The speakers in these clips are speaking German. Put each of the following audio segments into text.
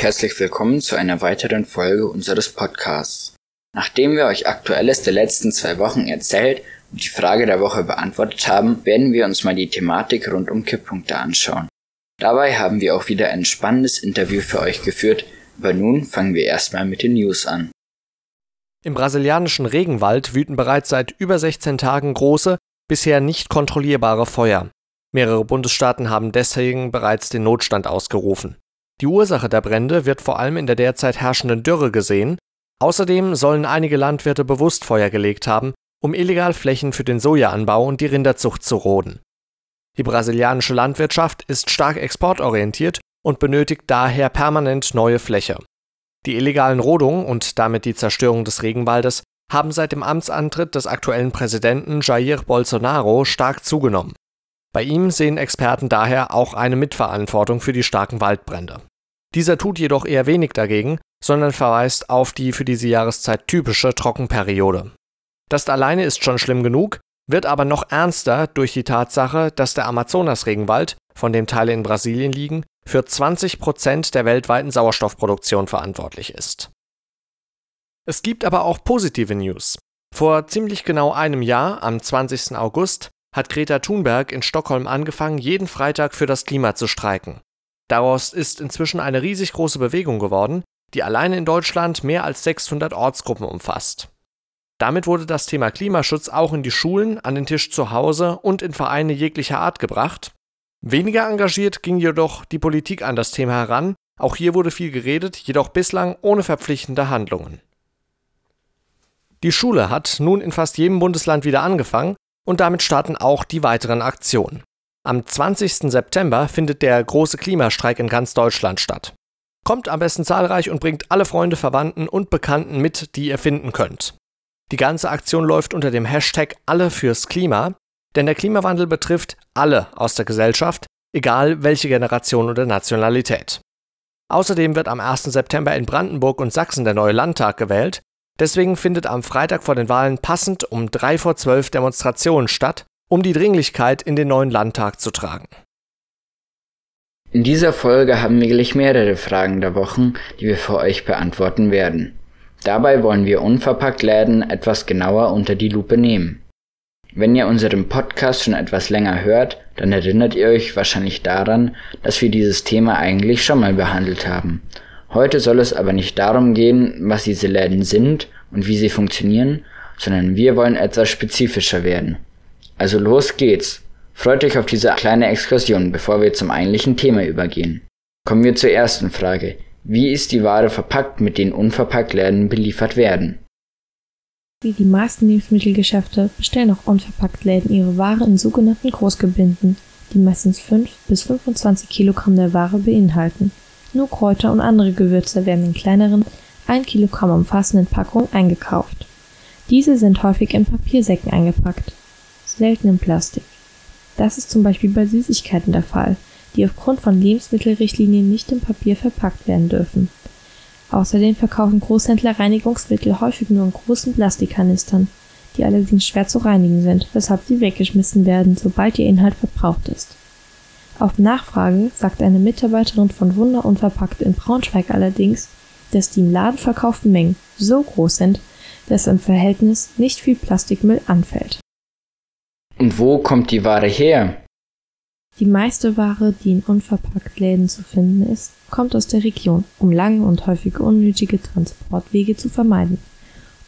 Herzlich willkommen zu einer weiteren Folge unseres Podcasts. Nachdem wir euch Aktuelles der letzten zwei Wochen erzählt und die Frage der Woche beantwortet haben, werden wir uns mal die Thematik rund um Kipppunkte anschauen. Dabei haben wir auch wieder ein spannendes Interview für euch geführt, aber nun fangen wir erstmal mit den News an. Im brasilianischen Regenwald wüten bereits seit über 16 Tagen große, bisher nicht kontrollierbare Feuer. Mehrere Bundesstaaten haben deswegen bereits den Notstand ausgerufen. Die Ursache der Brände wird vor allem in der derzeit herrschenden Dürre gesehen. Außerdem sollen einige Landwirte bewusst Feuer gelegt haben, um illegal Flächen für den Sojaanbau und die Rinderzucht zu roden. Die brasilianische Landwirtschaft ist stark exportorientiert und benötigt daher permanent neue Fläche. Die illegalen Rodungen und damit die Zerstörung des Regenwaldes haben seit dem Amtsantritt des aktuellen Präsidenten Jair Bolsonaro stark zugenommen. Bei ihm sehen Experten daher auch eine Mitverantwortung für die starken Waldbrände. Dieser tut jedoch eher wenig dagegen, sondern verweist auf die für diese Jahreszeit typische Trockenperiode. Das alleine ist schon schlimm genug, wird aber noch ernster durch die Tatsache, dass der Amazonas-Regenwald, von dem Teile in Brasilien liegen, für 20 Prozent der weltweiten Sauerstoffproduktion verantwortlich ist. Es gibt aber auch positive News. Vor ziemlich genau einem Jahr, am 20. August, hat Greta Thunberg in Stockholm angefangen, jeden Freitag für das Klima zu streiken. Daraus ist inzwischen eine riesig große Bewegung geworden, die allein in Deutschland mehr als 600 Ortsgruppen umfasst. Damit wurde das Thema Klimaschutz auch in die Schulen, an den Tisch zu Hause und in Vereine jeglicher Art gebracht Weniger engagiert ging jedoch die Politik an das Thema heran, auch hier wurde viel geredet, jedoch bislang ohne verpflichtende Handlungen. Die Schule hat nun in fast jedem Bundesland wieder angefangen und damit starten auch die weiteren Aktionen. Am 20. September findet der große Klimastreik in ganz Deutschland statt. Kommt am besten zahlreich und bringt alle Freunde, Verwandten und Bekannten mit, die ihr finden könnt. Die ganze Aktion läuft unter dem Hashtag Alle fürs Klima denn der Klimawandel betrifft alle aus der Gesellschaft, egal welche Generation oder Nationalität. Außerdem wird am 1. September in Brandenburg und Sachsen der neue Landtag gewählt. Deswegen findet am Freitag vor den Wahlen passend um 3 vor 12 Demonstrationen statt, um die Dringlichkeit in den neuen Landtag zu tragen. In dieser Folge haben wir gleich mehrere Fragen der Wochen, die wir für euch beantworten werden. Dabei wollen wir unverpackt Läden etwas genauer unter die Lupe nehmen. Wenn ihr unseren Podcast schon etwas länger hört, dann erinnert ihr euch wahrscheinlich daran, dass wir dieses Thema eigentlich schon mal behandelt haben. Heute soll es aber nicht darum gehen, was diese Läden sind und wie sie funktionieren, sondern wir wollen etwas spezifischer werden. Also los geht's. Freut euch auf diese kleine Exkursion, bevor wir zum eigentlichen Thema übergehen. Kommen wir zur ersten Frage. Wie ist die Ware verpackt, mit denen unverpackt Läden beliefert werden? Wie die meisten Lebensmittelgeschäfte bestellen auch Unverpacktläden ihre Ware in sogenannten Großgebinden, die meistens 5 bis 25 Kilogramm der Ware beinhalten. Nur Kräuter und andere Gewürze werden in kleineren, 1 Kilogramm umfassenden Packungen eingekauft. Diese sind häufig in Papiersäcken eingepackt, selten in Plastik. Das ist zum Beispiel bei Süßigkeiten der Fall, die aufgrund von Lebensmittelrichtlinien nicht in Papier verpackt werden dürfen Außerdem verkaufen Großhändler Reinigungsmittel häufig nur in großen Plastikkanistern, die allerdings schwer zu reinigen sind, weshalb sie weggeschmissen werden, sobald ihr Inhalt verbraucht ist. Auf Nachfrage sagt eine Mitarbeiterin von Wunder Unverpackt in Braunschweig allerdings, dass die im Laden verkauften Mengen so groß sind, dass im Verhältnis nicht viel Plastikmüll anfällt. Und wo kommt die Ware her? Die meiste Ware, die in Unverpacktläden zu finden ist, kommt aus der Region, um lange und häufig unnötige Transportwege zu vermeiden.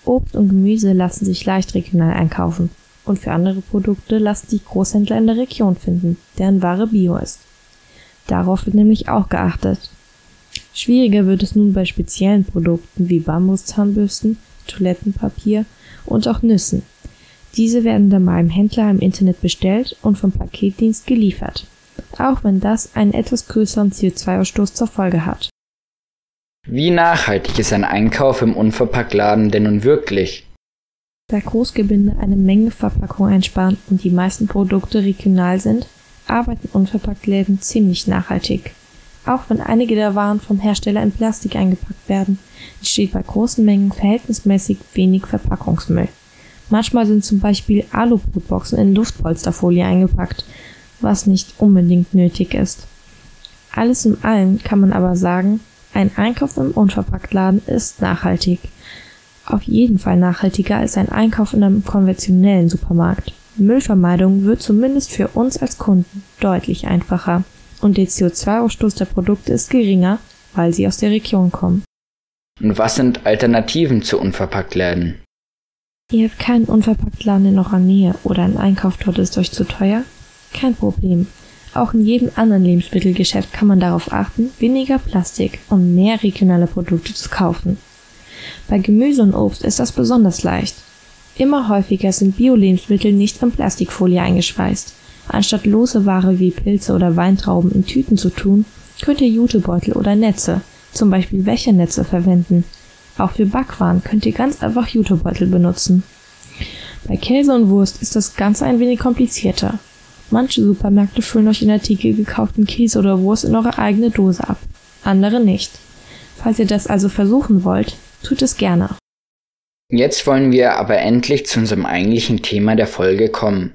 Obst und Gemüse lassen sich leicht regional einkaufen und für andere Produkte lassen sich Großhändler in der Region finden, deren Ware bio ist. Darauf wird nämlich auch geachtet. Schwieriger wird es nun bei speziellen Produkten wie Bambuszahnbürsten, Toilettenpapier und auch Nüssen. Diese werden dann beim Händler im Internet bestellt und vom Paketdienst geliefert auch wenn das einen etwas größeren CO2-Ausstoß zur Folge hat. Wie nachhaltig ist ein Einkauf im Unverpacktladen denn nun wirklich? Da Großgebinde eine Menge Verpackung einsparen und die meisten Produkte regional sind, arbeiten Unverpacktläden ziemlich nachhaltig. Auch wenn einige der Waren vom Hersteller in Plastik eingepackt werden, entsteht bei großen Mengen verhältnismäßig wenig Verpackungsmüll. Manchmal sind zum Beispiel Alubrotboxen in Luftpolsterfolie eingepackt, was nicht unbedingt nötig ist. Alles in allem kann man aber sagen, Ein Einkauf im Unverpacktladen ist nachhaltig. Auf jeden Fall nachhaltiger als ein Einkauf in einem konventionellen Supermarkt. Müllvermeidung wird zumindest für uns als Kunden deutlich einfacher und der CO2-Ausstoß der Produkte ist geringer, weil sie aus der Region kommen. Und was sind Alternativen zu Unverpacktläden? Ihr habt keinen Unverpacktladen in eurer Nähe oder ein Einkauf dort ist euch zu teuer? Kein Problem. Auch in jedem anderen Lebensmittelgeschäft kann man darauf achten, weniger Plastik und mehr regionale Produkte zu kaufen. Bei Gemüse und Obst ist das besonders leicht. Immer häufiger sind Bio-Lebensmittel nicht in Plastikfolie eingeschweißt. Anstatt lose Ware wie Pilze oder Weintrauben in Tüten zu tun, könnt ihr Jutebeutel oder Netze, zum Beispiel Wäschernetze, verwenden. Auch für Backwaren könnt ihr ganz einfach Jutebeutel benutzen. Bei Käse und Wurst ist das Ganze ein wenig komplizierter. Manche Supermärkte füllen euch den Artikel gekauften Käse oder Wurst in eure eigene Dose ab, andere nicht. Falls ihr das also versuchen wollt, tut es gerne. Jetzt wollen wir aber endlich zu unserem eigentlichen Thema der Folge kommen.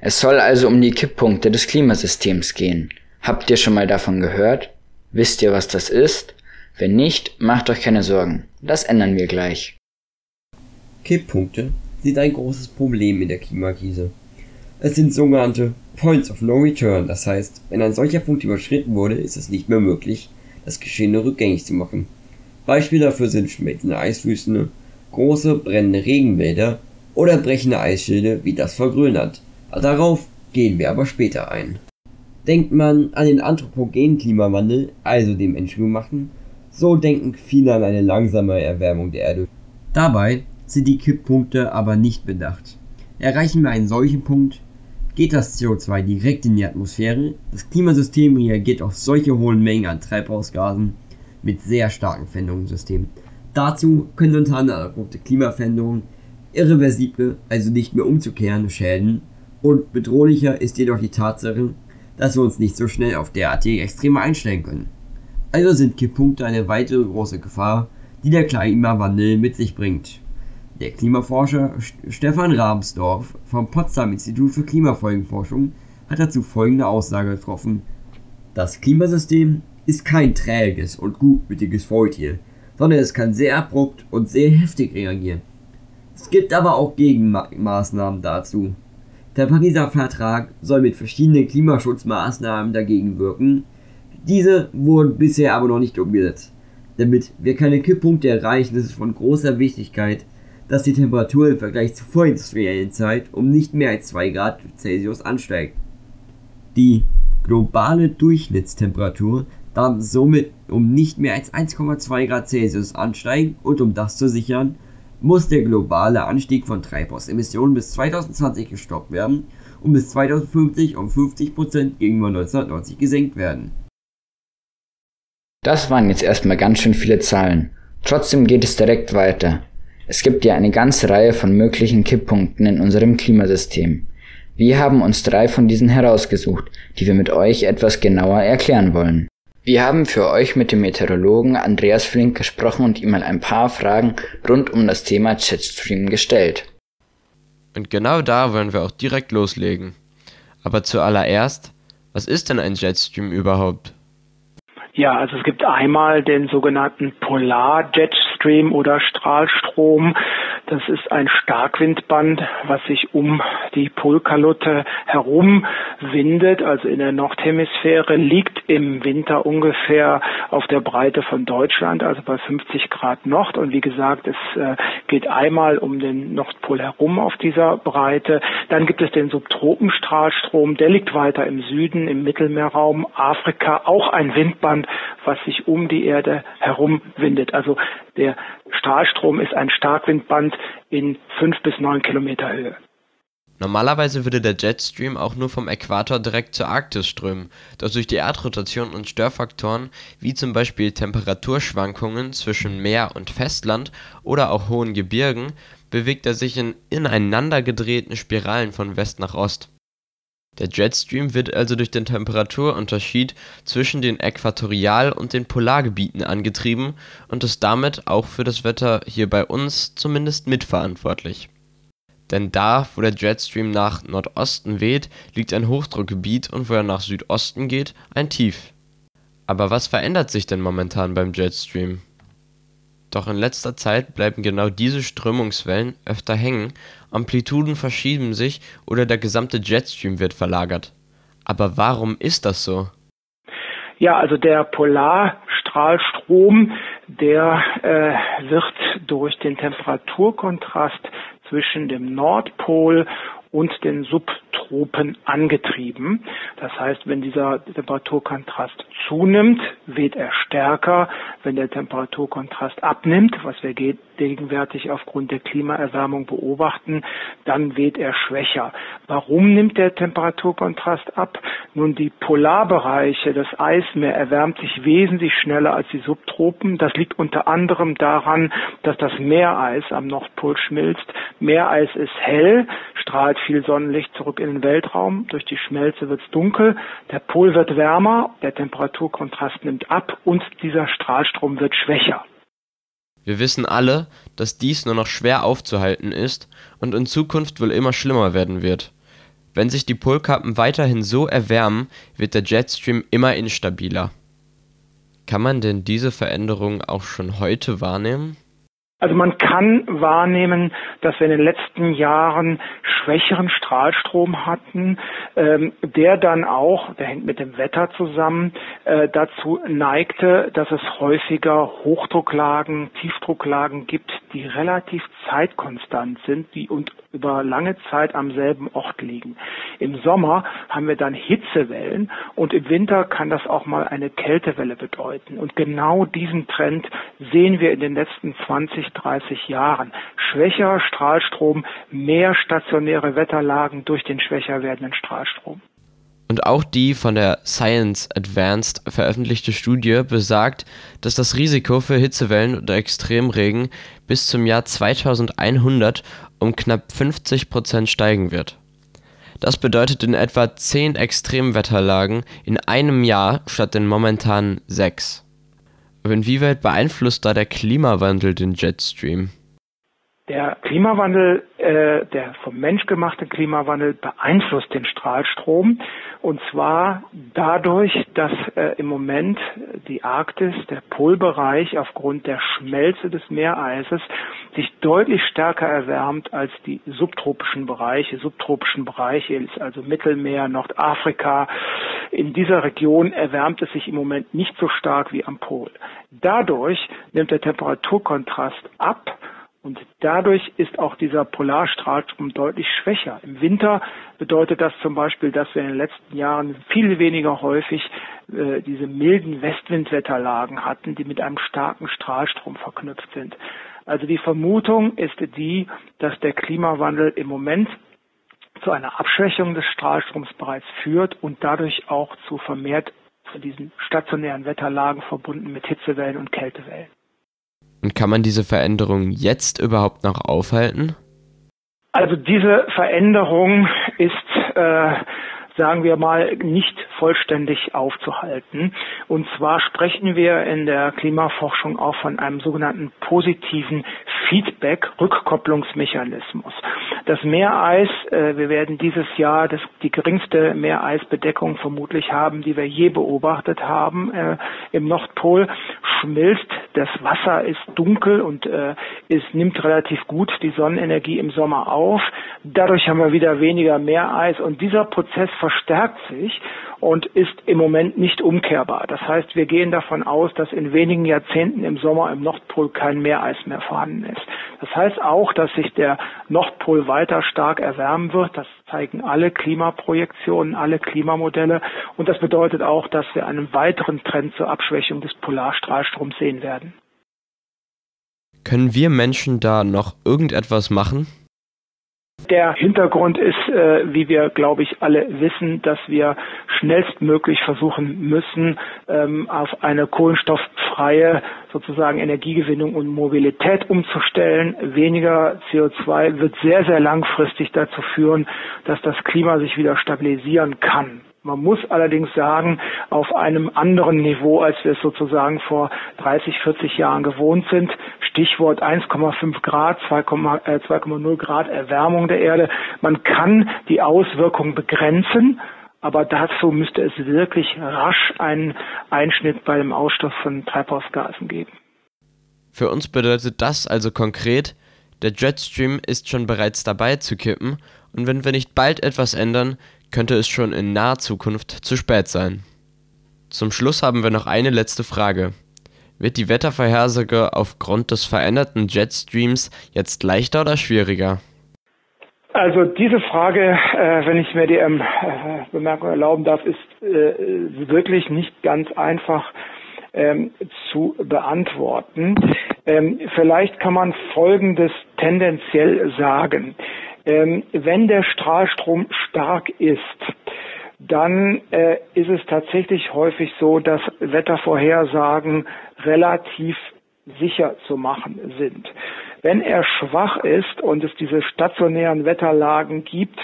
Es soll also um die Kipppunkte des Klimasystems gehen. Habt ihr schon mal davon gehört? Wisst ihr, was das ist? Wenn nicht, macht euch keine Sorgen. Das ändern wir gleich. Kipppunkte sind ein großes Problem in der Klimakrise. Es sind sogenannte Points of No Return, das heißt, wenn ein solcher Punkt überschritten wurde, ist es nicht mehr möglich, das Geschehene rückgängig zu machen. Beispiele dafür sind schmelzende Eiswüsten, große brennende Regenwälder oder brechende Eisschilde wie das vor Grönland. Darauf gehen wir aber später ein. Denkt man an den anthropogenen Klimawandel, also dem menschengemachten, so denken viele an eine langsame Erwärmung der Erde. Dabei sind die Kipppunkte aber nicht bedacht. Erreichen wir einen solchen Punkt, geht das CO2 direkt in die Atmosphäre. Das Klimasystem reagiert auf solche hohen Mengen an Treibhausgasen mit sehr starken Veränderungssystemen. Dazu können unter anderem aufgrund der Klimaveränderung irreversible, also nicht mehr umzukehrende Schäden und bedrohlicher ist jedoch die Tatsache, dass wir uns nicht so schnell auf derartige Extreme einstellen können. Also sind Kipppunkte eine weitere große Gefahr, die der Klimawandel mit sich bringt. Der Klimaforscher Stefan Rabensdorf vom Potsdam Institut für Klimafolgenforschung hat dazu folgende Aussage getroffen. Das Klimasystem ist kein träges und gutmütiges Faultier, sondern es kann sehr abrupt und sehr heftig reagieren. Es gibt aber auch Gegenmaßnahmen dazu. Der Pariser Vertrag soll mit verschiedenen Klimaschutzmaßnahmen dagegen wirken. Diese wurden bisher aber noch nicht umgesetzt. Damit wir keine Kipppunkte erreichen, ist es von großer Wichtigkeit, dass die Temperatur im Vergleich zur vorindustriellen Zeit um nicht mehr als 2 Grad Celsius ansteigt. Die globale Durchschnittstemperatur darf somit um nicht mehr als 1,2 Grad Celsius ansteigen und um das zu sichern, muss der globale Anstieg von Treibhausemissionen bis 2020 gestoppt werden und bis 2050 um 50% gegenüber 1990 gesenkt werden. Das waren jetzt erstmal ganz schön viele Zahlen. Trotzdem geht es direkt weiter. Es gibt ja eine ganze Reihe von möglichen Kipppunkten in unserem Klimasystem. Wir haben uns drei von diesen herausgesucht, die wir mit euch etwas genauer erklären wollen. Wir haben für euch mit dem Meteorologen Andreas Flink gesprochen und ihm mal ein paar Fragen rund um das Thema Jetstream gestellt. Und genau da wollen wir auch direkt loslegen. Aber zuallererst, was ist denn ein Jetstream überhaupt? Ja, also es gibt einmal den sogenannten Polar-Jetstream oder Strahlstrom. Das ist ein Starkwindband, was sich um die Polkalotte herum windet, also in der Nordhemisphäre, liegt im Winter ungefähr auf der Breite von Deutschland, also bei 50 Grad Nord. Und wie gesagt, es äh, geht einmal um den Nordpol herum auf dieser Breite. Dann gibt es den Subtropenstrahlstrom, der liegt weiter im Süden, im Mittelmeerraum, Afrika, auch ein Windband, was sich um die Erde herum windet. Also der Strahlstrom ist ein Starkwindband in fünf bis neun Kilometer Höhe. Normalerweise würde der Jetstream auch nur vom Äquator direkt zur Arktis strömen, doch durch die Erdrotation und Störfaktoren wie zum Beispiel Temperaturschwankungen zwischen Meer und Festland oder auch hohen Gebirgen bewegt er sich in ineinander gedrehten Spiralen von West nach Ost. Der Jetstream wird also durch den Temperaturunterschied zwischen den Äquatorial und den Polargebieten angetrieben und ist damit auch für das Wetter hier bei uns zumindest mitverantwortlich. Denn da, wo der Jetstream nach Nordosten weht, liegt ein Hochdruckgebiet und wo er nach Südosten geht, ein Tief. Aber was verändert sich denn momentan beim Jetstream? Doch in letzter Zeit bleiben genau diese Strömungswellen öfter hängen, Amplituden verschieben sich oder der gesamte Jetstream wird verlagert. Aber warum ist das so? Ja, also der Polarstrahlstrom, der äh, wird durch den Temperaturkontrast zwischen dem Nordpol und den Subtropen angetrieben. Das heißt, wenn dieser Temperaturkontrast zunimmt, weht er stärker. Wenn der Temperaturkontrast abnimmt, was wir gegenwärtig aufgrund der Klimaerwärmung beobachten, dann weht er schwächer. Warum nimmt der Temperaturkontrast ab? Nun, die Polarbereiche, das Eismeer erwärmt sich wesentlich schneller als die Subtropen. Das liegt unter anderem daran, dass das Meereis am Nordpol schmilzt. Meereis ist hell, strahlt viel Sonnenlicht zurück in den Weltraum. Durch die Schmelze wird es dunkel. Der Pol wird wärmer, der Temperaturkontrast nimmt ab und dieser Strahlstrom wird schwächer. Wir wissen alle, dass dies nur noch schwer aufzuhalten ist und in Zukunft wohl immer schlimmer werden wird. Wenn sich die Polkappen weiterhin so erwärmen, wird der Jetstream immer instabiler. Kann man denn diese Veränderung auch schon heute wahrnehmen? Also man kann wahrnehmen, dass wir in den letzten Jahren schwächeren Strahlstrom hatten, ähm, der dann auch, der hängt mit dem Wetter zusammen, äh, dazu neigte, dass es häufiger Hochdrucklagen, Tiefdrucklagen gibt, die relativ zeitkonstant sind, die und über lange Zeit am selben Ort liegen. Im Sommer haben wir dann Hitzewellen und im Winter kann das auch mal eine Kältewelle bedeuten. Und genau diesen Trend sehen wir in den letzten 20, 30 Jahren. Schwächer Strahlstrom, mehr stationäre Wetterlagen durch den schwächer werdenden Strahlstrom. Und auch die von der Science Advanced veröffentlichte Studie besagt, dass das Risiko für Hitzewellen oder Extremregen bis zum Jahr 2100 um knapp 50 Prozent steigen wird. Das bedeutet in etwa 10 Extremwetterlagen in einem Jahr statt den momentanen 6. Inwieweit beeinflusst da der Klimawandel den Jetstream? Der Klimawandel, äh, der vom Mensch gemachte Klimawandel beeinflusst den Strahlstrom und zwar dadurch, dass äh, im Moment die Arktis, der Polbereich aufgrund der Schmelze des Meereises sich deutlich stärker erwärmt als die subtropischen Bereiche. Subtropischen Bereiche ist also Mittelmeer, Nordafrika. In dieser Region erwärmt es sich im Moment nicht so stark wie am Pol. Dadurch nimmt der Temperaturkontrast ab und dadurch ist auch dieser Polarstrahlstrom deutlich schwächer. Im Winter bedeutet das zum Beispiel, dass wir in den letzten Jahren viel weniger häufig äh, diese milden Westwindwetterlagen hatten, die mit einem starken Strahlstrom verknüpft sind. Also die Vermutung ist die, dass der Klimawandel im Moment zu einer Abschwächung des Strahlstroms bereits führt und dadurch auch zu vermehrt diesen stationären Wetterlagen verbunden mit Hitzewellen und Kältewellen. Und kann man diese Veränderung jetzt überhaupt noch aufhalten? Also diese Veränderung ist, äh, sagen wir mal, nicht vollständig aufzuhalten. Und zwar sprechen wir in der Klimaforschung auch von einem sogenannten positiven Feedback-Rückkopplungsmechanismus. Das Meereis, äh, wir werden dieses Jahr das, die geringste Meereisbedeckung vermutlich haben, die wir je beobachtet haben äh, im Nordpol, schmilzt. Das Wasser ist dunkel und äh, es nimmt relativ gut die Sonnenenergie im Sommer auf. Dadurch haben wir wieder weniger Meereis und dieser Prozess verstärkt sich und ist im Moment nicht umkehrbar. Das heißt, wir gehen davon aus, dass in wenigen Jahrzehnten im Sommer im Nordpol kein Meereis mehr vorhanden ist. Das heißt auch, dass sich der Nordpol weiter stark erwärmen wird. Das zeigen alle Klimaprojektionen, alle Klimamodelle. Und das bedeutet auch, dass wir einen weiteren Trend zur Abschwächung des Polarstrahlstroms sehen werden. Können wir Menschen da noch irgendetwas machen? Der Hintergrund ist, äh, wie wir, glaube ich, alle wissen, dass wir schnellstmöglich versuchen müssen, ähm, auf eine kohlenstofffreie sozusagen Energiegewinnung und Mobilität umzustellen. Weniger CO2 wird sehr, sehr langfristig dazu führen, dass das Klima sich wieder stabilisieren kann. Man muss allerdings sagen, auf einem anderen Niveau, als wir es sozusagen vor 30, 40 Jahren gewohnt sind. Stichwort 1,5 Grad, 2,0 äh, Grad Erwärmung der Erde. Man kann die Auswirkungen begrenzen, Aber dazu müsste es wirklich rasch einen Einschnitt beim Ausstoß von Treibhausgasen geben. Für uns bedeutet das also konkret, der Jetstream ist schon bereits dabei zu kippen und wenn wir nicht bald etwas ändern, könnte es schon in naher Zukunft zu spät sein. Zum Schluss haben wir noch eine letzte Frage. Wird die Wettervorhersage aufgrund des veränderten Jetstreams jetzt leichter oder schwieriger? Also diese Frage, äh, wenn ich mir die ähm, äh, Bemerkung erlauben darf, ist äh, wirklich nicht ganz einfach ähm, zu beantworten. Ähm, vielleicht kann man Folgendes tendenziell sagen. Ähm, wenn der Strahlstrom stark ist, dann äh, ist es tatsächlich häufig so, dass Wettervorhersagen relativ sicher zu machen sind. Wenn er schwach ist und es diese stationären Wetterlagen gibt,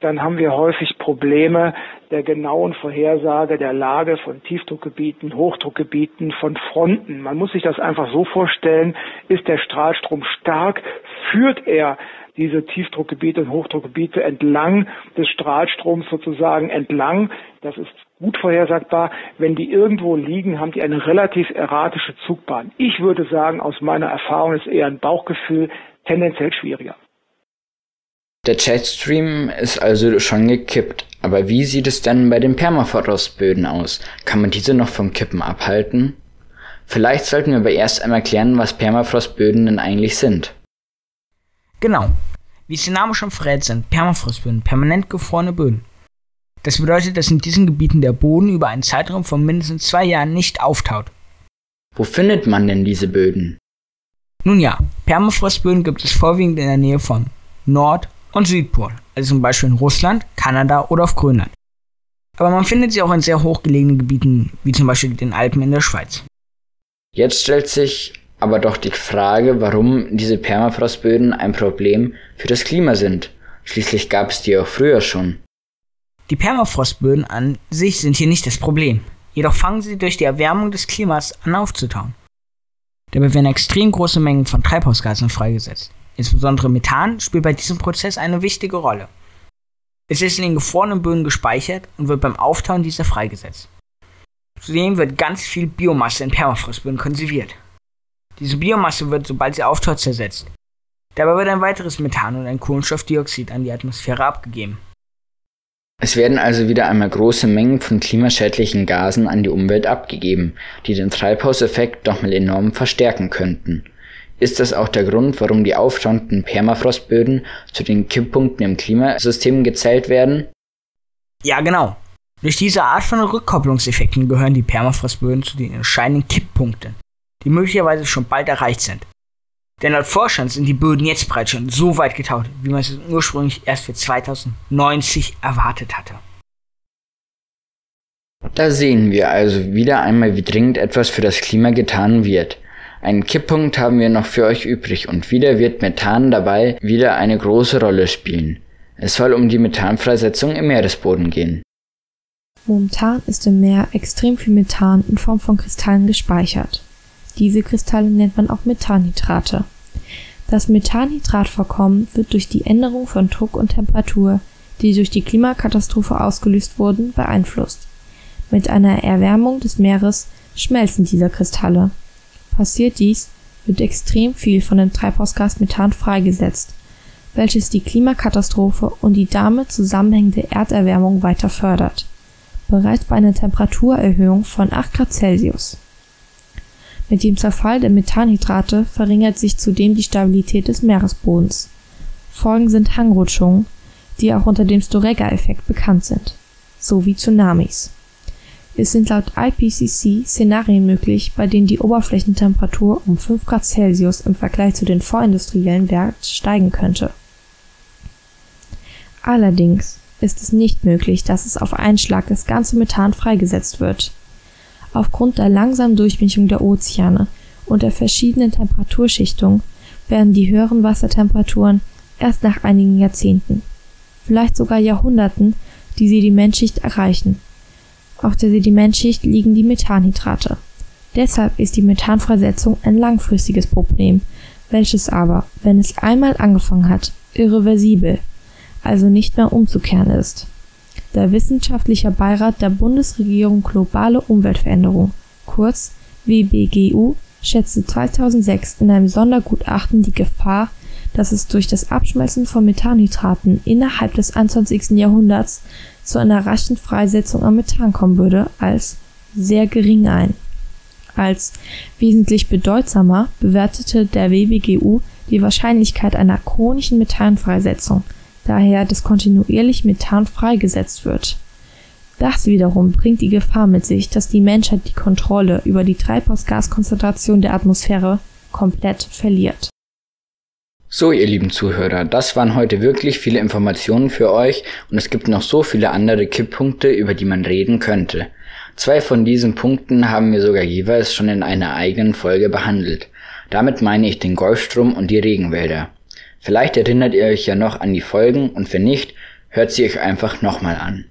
dann haben wir häufig Probleme der genauen Vorhersage der Lage von Tiefdruckgebieten, Hochdruckgebieten, von Fronten. Man muss sich das einfach so vorstellen, ist der Strahlstrom stark, führt er diese Tiefdruckgebiete und Hochdruckgebiete entlang des Strahlstroms sozusagen entlang. Das ist gut vorhersagbar. Wenn die irgendwo liegen, haben die eine relativ erratische Zugbahn. Ich würde sagen, aus meiner Erfahrung ist eher ein Bauchgefühl tendenziell schwieriger. Der Jetstream ist also schon gekippt. Aber wie sieht es denn bei den Permafrostböden aus? Kann man diese noch vom Kippen abhalten? Vielleicht sollten wir aber erst einmal klären, was Permafrostböden denn eigentlich sind. Genau. Wie es der Name schon verrät, sind Permafrostböden permanent gefrorene Böden. Das bedeutet, dass in diesen Gebieten der Boden über einen Zeitraum von mindestens zwei Jahren nicht auftaut. Wo findet man denn diese Böden? Nun ja, Permafrostböden gibt es vorwiegend in der Nähe von Nord- und Südpol, also zum Beispiel in Russland, Kanada oder auf Grönland. Aber man findet sie auch in sehr hochgelegenen Gebieten, wie zum Beispiel den Alpen in der Schweiz. Jetzt stellt sich aber doch die Frage, warum diese Permafrostböden ein Problem für das Klima sind. Schließlich gab es die auch früher schon. Die Permafrostböden an sich sind hier nicht das Problem, jedoch fangen sie durch die Erwärmung des Klimas an aufzutauen. Dabei werden extrem große Mengen von Treibhausgasen freigesetzt. Insbesondere Methan spielt bei diesem Prozess eine wichtige Rolle. Es ist in den gefrorenen Böden gespeichert und wird beim Auftauen dieser freigesetzt. Zudem wird ganz viel Biomasse in Permafrostböden konserviert. Diese Biomasse wird, sobald sie auftaut, zersetzt. Dabei wird ein weiteres Methan und ein Kohlenstoffdioxid an die Atmosphäre abgegeben. Es werden also wieder einmal große Mengen von klimaschädlichen Gasen an die Umwelt abgegeben, die den Treibhauseffekt nochmal enorm verstärken könnten. Ist das auch der Grund, warum die auftauenden Permafrostböden zu den Kipppunkten im Klimasystem gezählt werden? Ja, genau. Durch diese Art von Rückkopplungseffekten gehören die Permafrostböden zu den entscheidenden Kipppunkten, die möglicherweise schon bald erreicht sind. Denn laut Forschern sind die Böden jetzt bereits schon so weit getaut, wie man es ursprünglich erst für 2090 erwartet hatte. Da sehen wir also wieder einmal, wie dringend etwas für das Klima getan wird. Einen Kipppunkt haben wir noch für euch übrig und wieder wird Methan dabei wieder eine große Rolle spielen. Es soll um die Methanfreisetzung im Meeresboden gehen. Momentan ist im Meer extrem viel Methan in Form von Kristallen gespeichert. Diese Kristalle nennt man auch Methanhydrate. Das Methanhydratvorkommen wird durch die Änderung von Druck und Temperatur, die durch die Klimakatastrophe ausgelöst wurden, beeinflusst. Mit einer Erwärmung des Meeres schmelzen diese Kristalle. Passiert dies, wird extrem viel von dem Treibhausgas Methan freigesetzt, welches die Klimakatastrophe und die damit zusammenhängende Erderwärmung weiter fördert. Bereits bei einer Temperaturerhöhung von 8 Grad Celsius mit dem Zerfall der Methanhydrate verringert sich zudem die Stabilität des Meeresbodens. Folgen sind Hangrutschungen, die auch unter dem Storegga-Effekt bekannt sind, sowie Tsunamis. Es sind laut IPCC Szenarien möglich, bei denen die Oberflächentemperatur um 5 Grad Celsius im Vergleich zu den vorindustriellen Werten steigen könnte. Allerdings ist es nicht möglich, dass es auf einen Schlag das ganze Methan freigesetzt wird Aufgrund der langsamen Durchmischung der Ozeane und der verschiedenen Temperaturschichtung werden die höheren Wassertemperaturen erst nach einigen Jahrzehnten, vielleicht sogar Jahrhunderten, die Sedimentschicht erreichen. Auf der Sedimentschicht liegen die Methanhydrate. Deshalb ist die Methanfreisetzung ein langfristiges Problem, welches aber, wenn es einmal angefangen hat, irreversibel, also nicht mehr umzukehren ist. Der Wissenschaftliche Beirat der Bundesregierung Globale Umweltveränderung, kurz WBGU, schätzte 2006 in einem Sondergutachten die Gefahr, dass es durch das Abschmelzen von Methanitraten innerhalb des 21. Jahrhunderts zu einer raschen Freisetzung an Methan kommen würde, als sehr gering ein. Als wesentlich bedeutsamer bewertete der WBGU die Wahrscheinlichkeit einer chronischen Methanfreisetzung, daher dass kontinuierlich Methan freigesetzt wird. Das wiederum bringt die Gefahr mit sich, dass die Menschheit die Kontrolle über die Treibhausgaskonzentration der Atmosphäre komplett verliert. So, ihr lieben Zuhörer, das waren heute wirklich viele Informationen für euch und es gibt noch so viele andere Kipppunkte, über die man reden könnte. Zwei von diesen Punkten haben wir sogar jeweils schon in einer eigenen Folge behandelt. Damit meine ich den Golfstrom und die Regenwälder. Vielleicht erinnert ihr euch ja noch an die Folgen und wenn nicht, hört sie euch einfach nochmal an.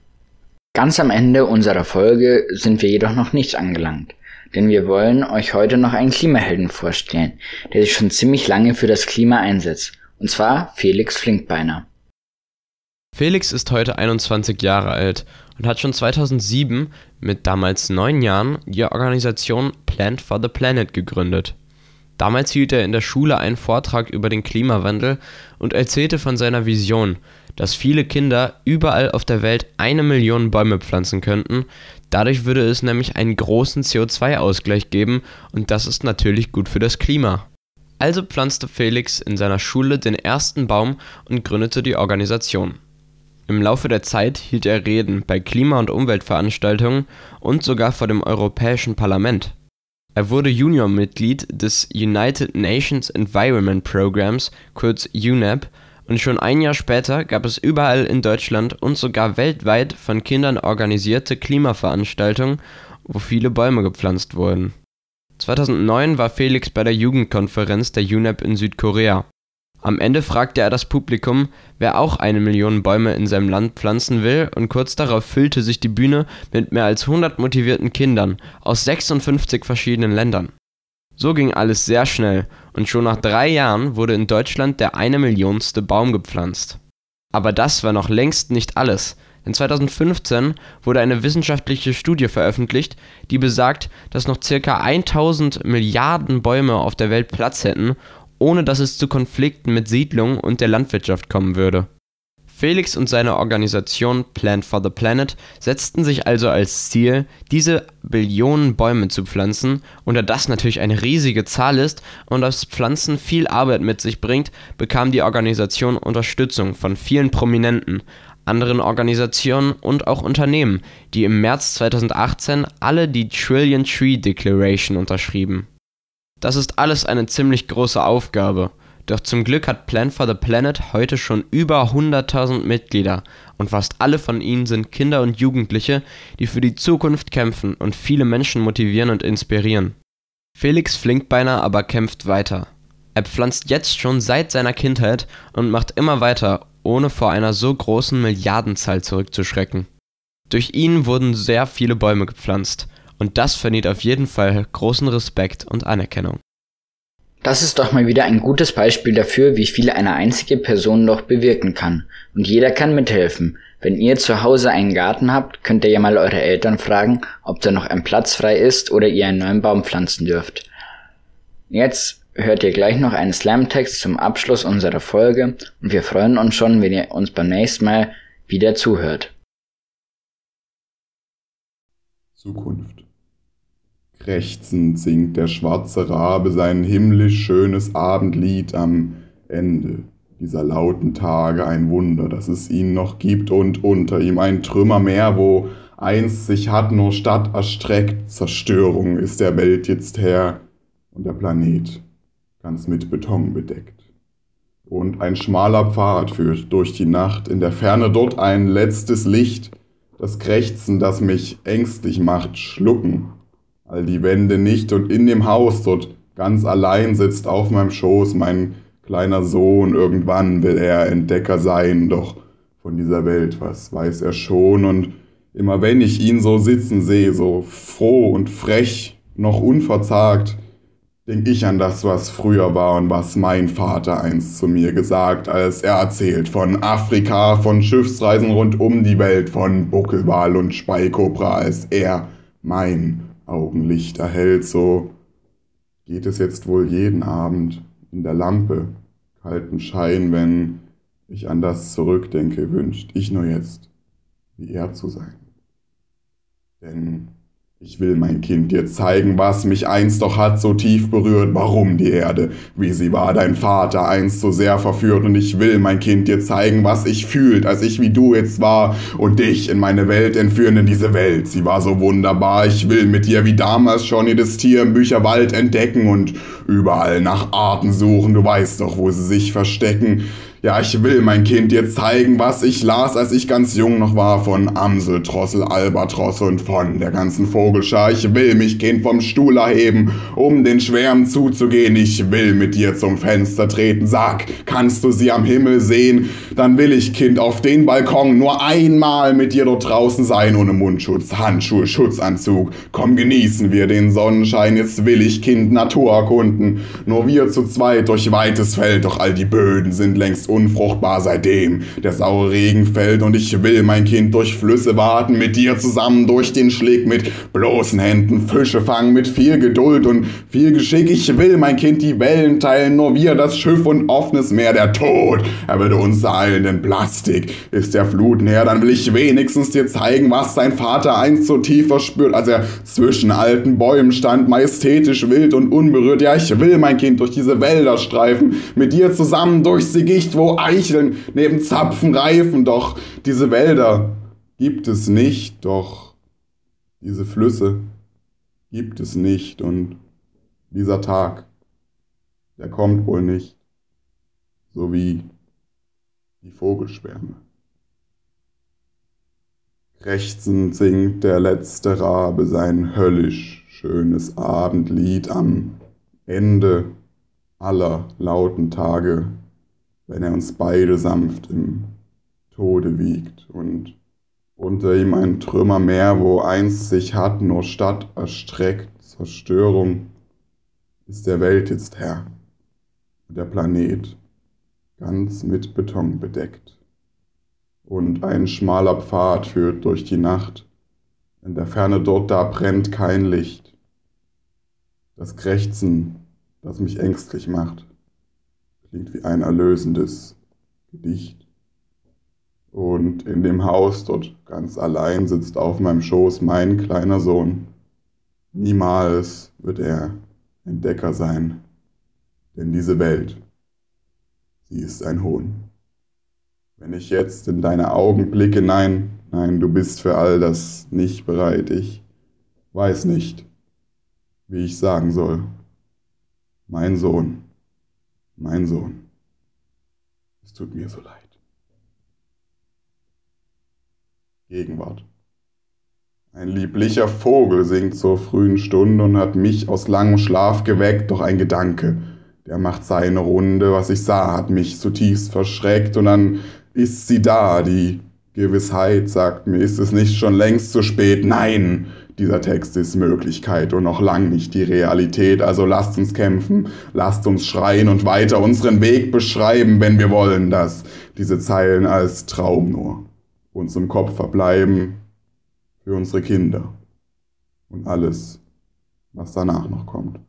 Ganz am Ende unserer Folge sind wir jedoch noch nicht angelangt, denn wir wollen euch heute noch einen Klimahelden vorstellen, der sich schon ziemlich lange für das Klima einsetzt, und zwar Felix Flinkbeiner. Felix ist heute 21 Jahre alt und hat schon 2007 mit damals neun Jahren die Organisation Plant for the Planet gegründet. Damals hielt er in der Schule einen Vortrag über den Klimawandel und erzählte von seiner Vision, dass viele Kinder überall auf der Welt eine Million Bäume pflanzen könnten. Dadurch würde es nämlich einen großen CO2-Ausgleich geben und das ist natürlich gut für das Klima. Also pflanzte Felix in seiner Schule den ersten Baum und gründete die Organisation. Im Laufe der Zeit hielt er Reden bei Klima- und Umweltveranstaltungen und sogar vor dem Europäischen Parlament. Er wurde Juniormitglied des United Nations Environment Programs, kurz UNEP, und schon ein Jahr später gab es überall in Deutschland und sogar weltweit von Kindern organisierte Klimaveranstaltungen, wo viele Bäume gepflanzt wurden. 2009 war Felix bei der Jugendkonferenz der UNEP in Südkorea am Ende fragte er das Publikum, wer auch eine Million Bäume in seinem Land pflanzen will, und kurz darauf füllte sich die Bühne mit mehr als 100 motivierten Kindern aus 56 verschiedenen Ländern. So ging alles sehr schnell, und schon nach drei Jahren wurde in Deutschland der eine Millionste Baum gepflanzt. Aber das war noch längst nicht alles, denn 2015 wurde eine wissenschaftliche Studie veröffentlicht, die besagt, dass noch ca. 1000 Milliarden Bäume auf der Welt Platz hätten ohne dass es zu Konflikten mit Siedlungen und der Landwirtschaft kommen würde. Felix und seine Organisation Plant for the Planet setzten sich also als Ziel, diese Billionen Bäume zu pflanzen, und da das natürlich eine riesige Zahl ist und das Pflanzen viel Arbeit mit sich bringt, bekam die Organisation Unterstützung von vielen Prominenten, anderen Organisationen und auch Unternehmen, die im März 2018 alle die Trillion Tree Declaration unterschrieben das ist alles eine ziemlich große Aufgabe, doch zum Glück hat Plan for the Planet heute schon über 100.000 Mitglieder und fast alle von ihnen sind Kinder und Jugendliche, die für die Zukunft kämpfen und viele Menschen motivieren und inspirieren. Felix Flinkbeiner aber kämpft weiter. Er pflanzt jetzt schon seit seiner Kindheit und macht immer weiter, ohne vor einer so großen Milliardenzahl zurückzuschrecken. Durch ihn wurden sehr viele Bäume gepflanzt und das verdient auf jeden Fall großen Respekt und Anerkennung. Das ist doch mal wieder ein gutes Beispiel dafür, wie viel eine einzige Person doch bewirken kann. Und jeder kann mithelfen. Wenn ihr zu Hause einen Garten habt, könnt ihr ja mal eure Eltern fragen, ob da noch ein Platz frei ist oder ihr einen neuen Baum pflanzen dürft. Jetzt hört ihr gleich noch einen Slam-Text zum Abschluss unserer Folge und wir freuen uns schon, wenn ihr uns beim nächsten Mal wieder zuhört. Zukunft. Krächzend singt der schwarze Rabe sein himmlisch schönes Abendlied am Ende dieser lauten Tage ein Wunder, dass es ihn noch gibt und unter ihm ein Trümmermeer, wo einst sich hat nur Stadt erstreckt. Zerstörung ist der Welt jetzt her und der Planet ganz mit Beton bedeckt. Und ein schmaler Pfad führt durch die Nacht, in der Ferne dort ein letztes Licht, das Krächzen, das mich ängstlich macht, schlucken all die Wände nicht und in dem Haus dort ganz allein sitzt auf meinem Schoß mein kleiner Sohn. Irgendwann will er Entdecker sein, doch von dieser Welt, was weiß er schon und immer wenn ich ihn so sitzen sehe, so froh und frech, noch unverzagt, denk ich an das, was früher war und was mein Vater einst zu mir gesagt, als er erzählt von Afrika, von Schiffsreisen rund um die Welt, von Buckelwal und Speikobra, als er mein Augenlicht erhält, so geht es jetzt wohl jeden Abend in der Lampe, kalten Schein, wenn ich an das zurückdenke, wünscht ich nur jetzt, wie er zu sein. Denn ich will mein Kind dir zeigen, was mich einst doch hat so tief berührt, warum die Erde, wie sie war, dein Vater einst so sehr verführt. Und ich will mein Kind dir zeigen, was ich fühlt, als ich wie du jetzt war und dich in meine Welt entführen, in diese Welt. Sie war so wunderbar, ich will mit dir wie damals schon jedes Tier im Bücherwald entdecken und überall nach Arten suchen. Du weißt doch, wo sie sich verstecken. Ja, ich will mein Kind dir zeigen, was ich las, als ich ganz jung noch war, von Amsel, Drossel, Albatrosse und von der ganzen Vogelschar. Ich will mich, Kind, vom Stuhl erheben, um den Schwärmen zuzugehen. Ich will mit dir zum Fenster treten. Sag, kannst du sie am Himmel sehen? Dann will ich, Kind, auf den Balkon nur einmal mit dir dort draußen sein, ohne Mundschutz, Handschuhe, Schutzanzug. Komm, genießen wir den Sonnenschein. Jetzt will ich, Kind, Natur erkunden. Nur wir zu zweit durch weites Feld, doch all die Böden sind längst unfruchtbar seitdem der saure Regen fällt und ich will mein Kind durch Flüsse warten, mit dir zusammen durch den Schlick, mit bloßen Händen Fische fangen, mit viel Geduld und viel Geschick. Ich will mein Kind die Wellen teilen, nur wir das Schiff und offenes Meer, der Tod. Er würde uns eilen, denn Plastik ist der Fluten her. Dann will ich wenigstens dir zeigen, was sein Vater einst so tief verspürt, als er zwischen alten Bäumen stand, majestätisch wild und unberührt. Ja, ich will mein Kind durch diese Wälder streifen, mit dir zusammen durchs Sigicht, wo Eicheln neben Zapfen reifen, doch diese Wälder gibt es nicht, doch diese Flüsse gibt es nicht. Und dieser Tag, der kommt wohl nicht, so wie die Vogelschwärme. Krächzend singt der letzte Rabe sein höllisch schönes Abendlied am Ende aller lauten Tage wenn er uns beide sanft im Tode wiegt und unter ihm ein Trümmermeer, wo einst sich hat nur Stadt erstreckt, Zerstörung, ist der Welt jetzt Herr und der Planet ganz mit Beton bedeckt. Und ein schmaler Pfad führt durch die Nacht, in der Ferne dort da brennt kein Licht. Das Krächzen, das mich ängstlich macht klingt wie ein erlösendes Gedicht. Und in dem Haus dort ganz allein sitzt auf meinem Schoß mein kleiner Sohn. Niemals wird er Entdecker sein, denn diese Welt, sie ist ein Hohn. Wenn ich jetzt in deine Augen blicke, nein, nein, du bist für all das nicht bereit. Ich weiß nicht, wie ich sagen soll. Mein Sohn. Mein Sohn, es tut mir so leid. Gegenwart. Ein lieblicher Vogel singt zur frühen Stunde und hat mich aus langem Schlaf geweckt, doch ein Gedanke, der macht seine Runde, was ich sah, hat mich zutiefst verschreckt und dann ist sie da, die Gewissheit sagt mir, ist es nicht schon längst zu spät? Nein, dieser Text ist Möglichkeit und noch lang nicht die Realität. Also lasst uns kämpfen, lasst uns schreien und weiter unseren Weg beschreiben, wenn wir wollen, dass diese Zeilen als Traum nur uns im Kopf verbleiben für unsere Kinder und alles, was danach noch kommt.